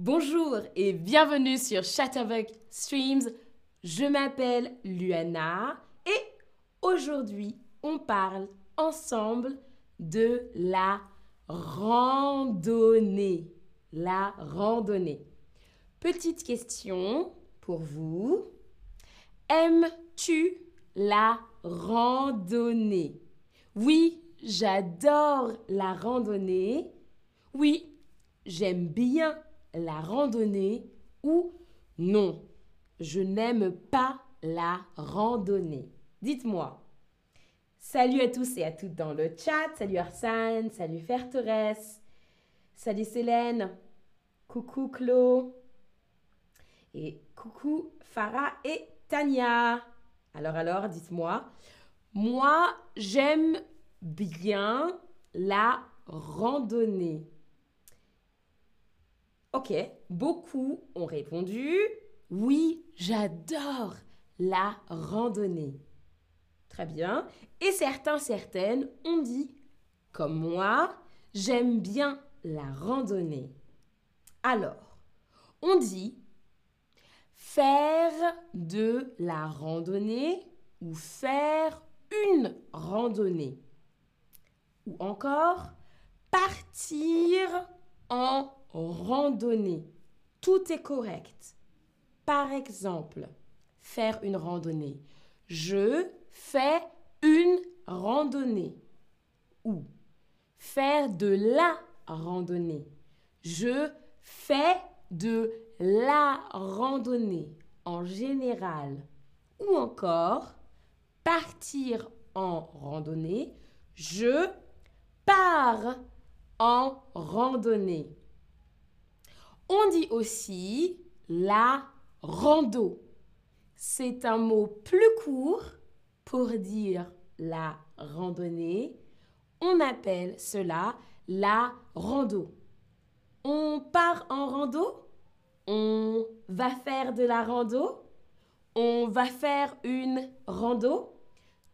Bonjour et bienvenue sur Chatterbox Streams. Je m'appelle Luana et aujourd'hui on parle ensemble de la randonnée. La randonnée. Petite question pour vous. Aimes-tu la randonnée? Oui, j'adore la randonnée. Oui, j'aime bien la randonnée ou non, je n'aime pas la randonnée. Dites-moi. Salut à tous et à toutes dans le chat. Salut Arsane, salut Ferteresse, salut Célène, coucou Clo, et coucou Farah et Tania. Alors alors, dites-moi. Moi, j'aime bien la randonnée. Ok, beaucoup ont répondu oui, j'adore la randonnée. Très bien. Et certains, certaines ont dit comme moi, j'aime bien la randonnée. Alors, on dit faire de la randonnée ou faire une randonnée. Ou encore partir en randonnée. Tout est correct. Par exemple, faire une randonnée. Je fais une randonnée. Ou faire de la randonnée. Je fais de la randonnée en général. Ou encore partir en randonnée. Je pars en randonnée. On dit aussi la rando. C'est un mot plus court pour dire la randonnée. On appelle cela la rando. On part en rando? On va faire de la rando? On va faire une rando?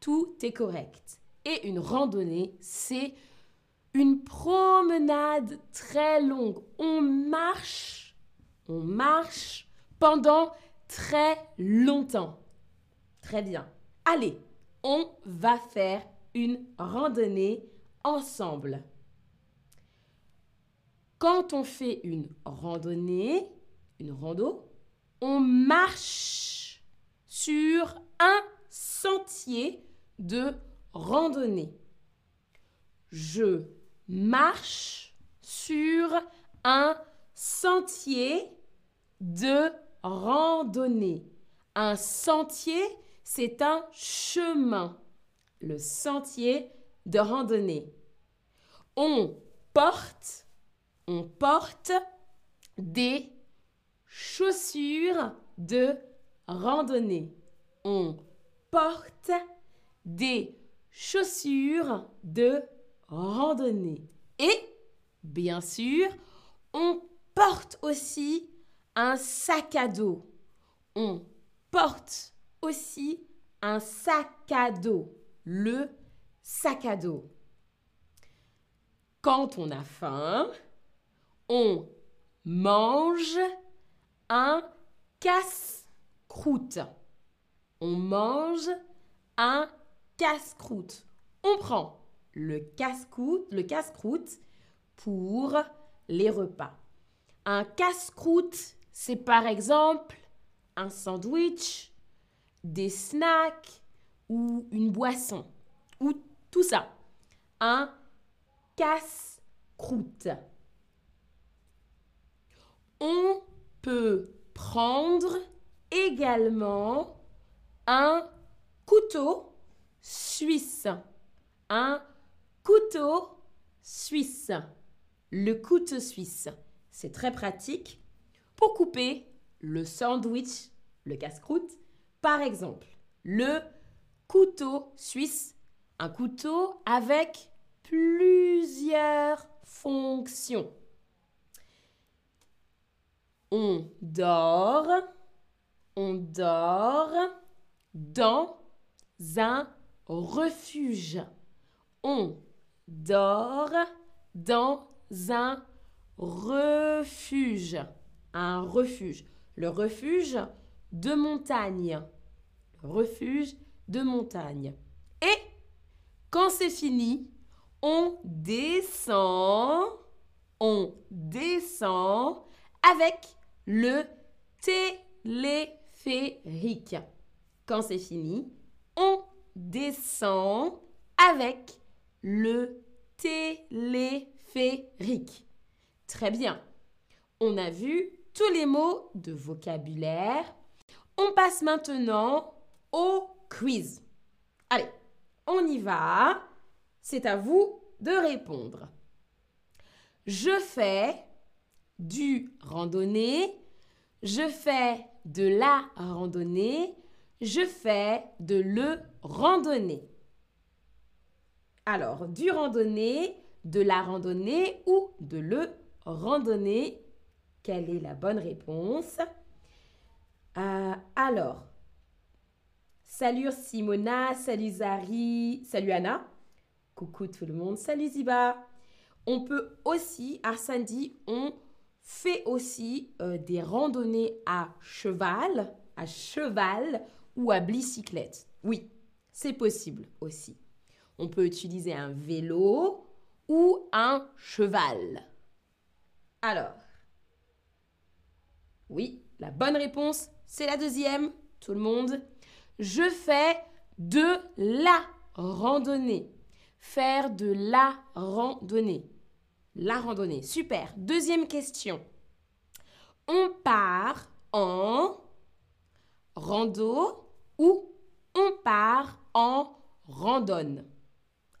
Tout est correct. Et une randonnée, c'est une promenade très longue. On marche, on marche pendant très longtemps. Très bien. Allez, on va faire une randonnée ensemble. Quand on fait une randonnée, une rando, on marche sur un sentier de randonnée. Marche sur un sentier de randonnée. Un sentier, c'est un chemin. Le sentier de randonnée. On porte, on porte des chaussures de randonnée. On porte des chaussures de randonnée. Et, bien sûr, on porte aussi un sac à dos. On porte aussi un sac à dos. Le sac à dos. Quand on a faim, on mange un casse-croûte. On mange un casse-croûte. On prend le casse-croûte, le casse-croûte pour les repas. Un casse-croûte, c'est par exemple un sandwich, des snacks ou une boisson ou tout ça. Un casse-croûte. On peut prendre également un couteau suisse. Un couteau suisse. Le couteau suisse, c'est très pratique pour couper le sandwich, le casse-croûte. Par exemple, le couteau suisse, un couteau avec plusieurs fonctions. On dort, on dort dans un refuge. On dort dans un refuge. un refuge. Le refuge de montagne. Refuge de montagne. Et quand c'est fini, on descend, on descend avec le téléphérique. Quand c'est fini, on descend avec le téléphérique. Très bien. On a vu tous les mots de vocabulaire. On passe maintenant au quiz. Allez, on y va. C'est à vous de répondre. Je fais du randonnée. Je fais de la randonnée. Je fais de le randonnée. Alors, du randonnée, de la randonnée ou de le randonnée? Quelle est la bonne réponse? Euh, Alors, salut Simona, salut Zari, salut Anna. Coucou tout le monde, salut Ziba. On peut aussi, Arsène dit, on fait aussi euh, des randonnées à cheval, à cheval ou à bicyclette. Oui, c'est possible aussi. On peut utiliser un vélo ou un cheval. Alors, oui, la bonne réponse, c'est la deuxième. Tout le monde. Je fais de la randonnée. Faire de la randonnée. La randonnée. Super. Deuxième question. On part en rando ou on part en randonne?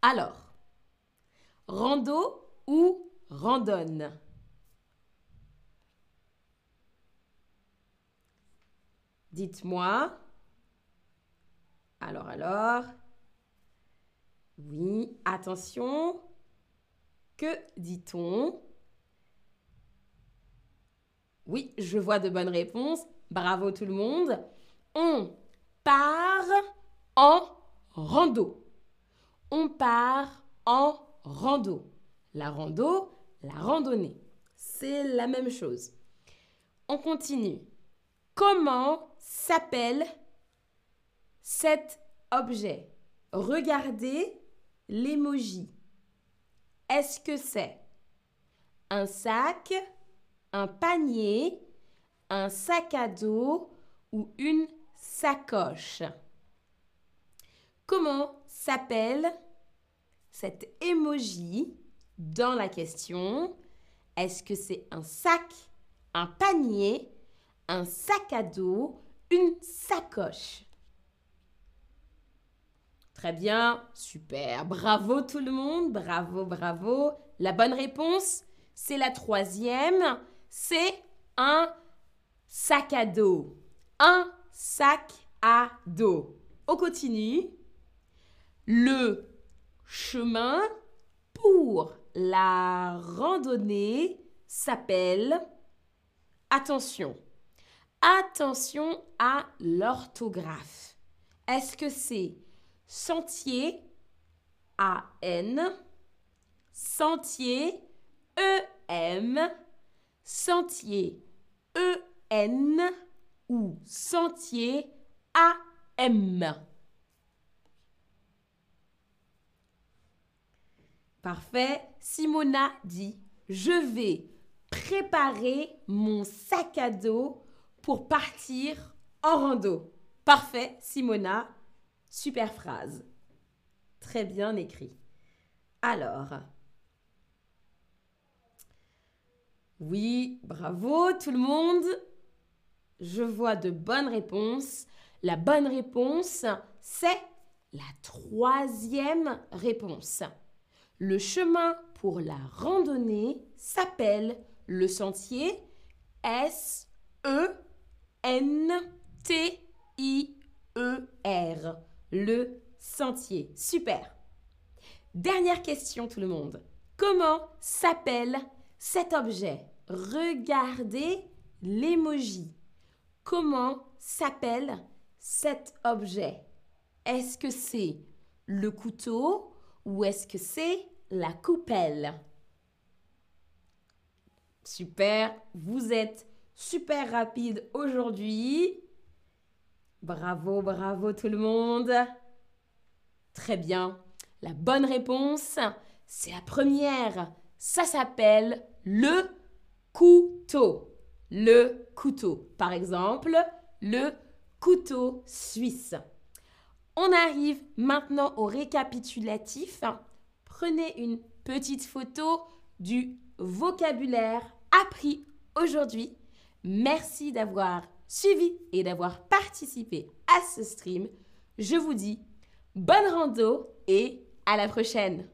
Alors, rando ou randonne? Dites-moi. Alors, alors. Oui, attention. Que dit-on? Oui, je vois de bonnes réponses. Bravo tout le monde. On part en rando. On part en rando. La rando, la randonnée. C'est la même chose. On continue. Comment s'appelle cet objet? Regardez l'emoji. Est-ce que c'est un sac, un panier, un sac à dos ou une sacoche? Comment s'appelle cet emoji dans la question Est-ce que c'est un sac, un panier, un sac à dos, une sacoche? Très bien, super. Bravo tout le monde, bravo, bravo. La bonne réponse, c'est la troisième, c'est un sac à dos. Un sac à dos. On continue. Le chemin pour la randonnée s'appelle, attention, attention à l'orthographe. Est-ce que c'est sentier, A-N, sentier, E-M, sentier, E-N ou sentier, A-M Parfait. Simona dit, je vais préparer mon sac à dos pour partir en rando. Parfait, Simona. Super phrase. Très bien écrit. Alors. Oui, bravo tout le monde. Je vois de bonnes réponses. La bonne réponse, c'est la troisième réponse. Le chemin pour la randonnée s'appelle le sentier S-E-N-T-I-E-R. Le sentier. Super. Dernière question tout le monde. Comment s'appelle cet objet? Regardez l'emoji. Comment s'appelle cet objet? Est-ce que c'est le couteau ou est-ce que c'est la coupelle? Super, vous êtes super rapide aujourd'hui. Bravo, bravo tout le monde. Très bien. La bonne réponse, c'est la première. Ça s'appelle le couteau. Le couteau. Par exemple, le couteau suisse. On arrive maintenant au récapitulatif. Prenez une petite photo du vocabulaire appris aujourd'hui. Merci d'avoir suivi et d'avoir participé à ce stream. Je vous dis bonne rando et à la prochaine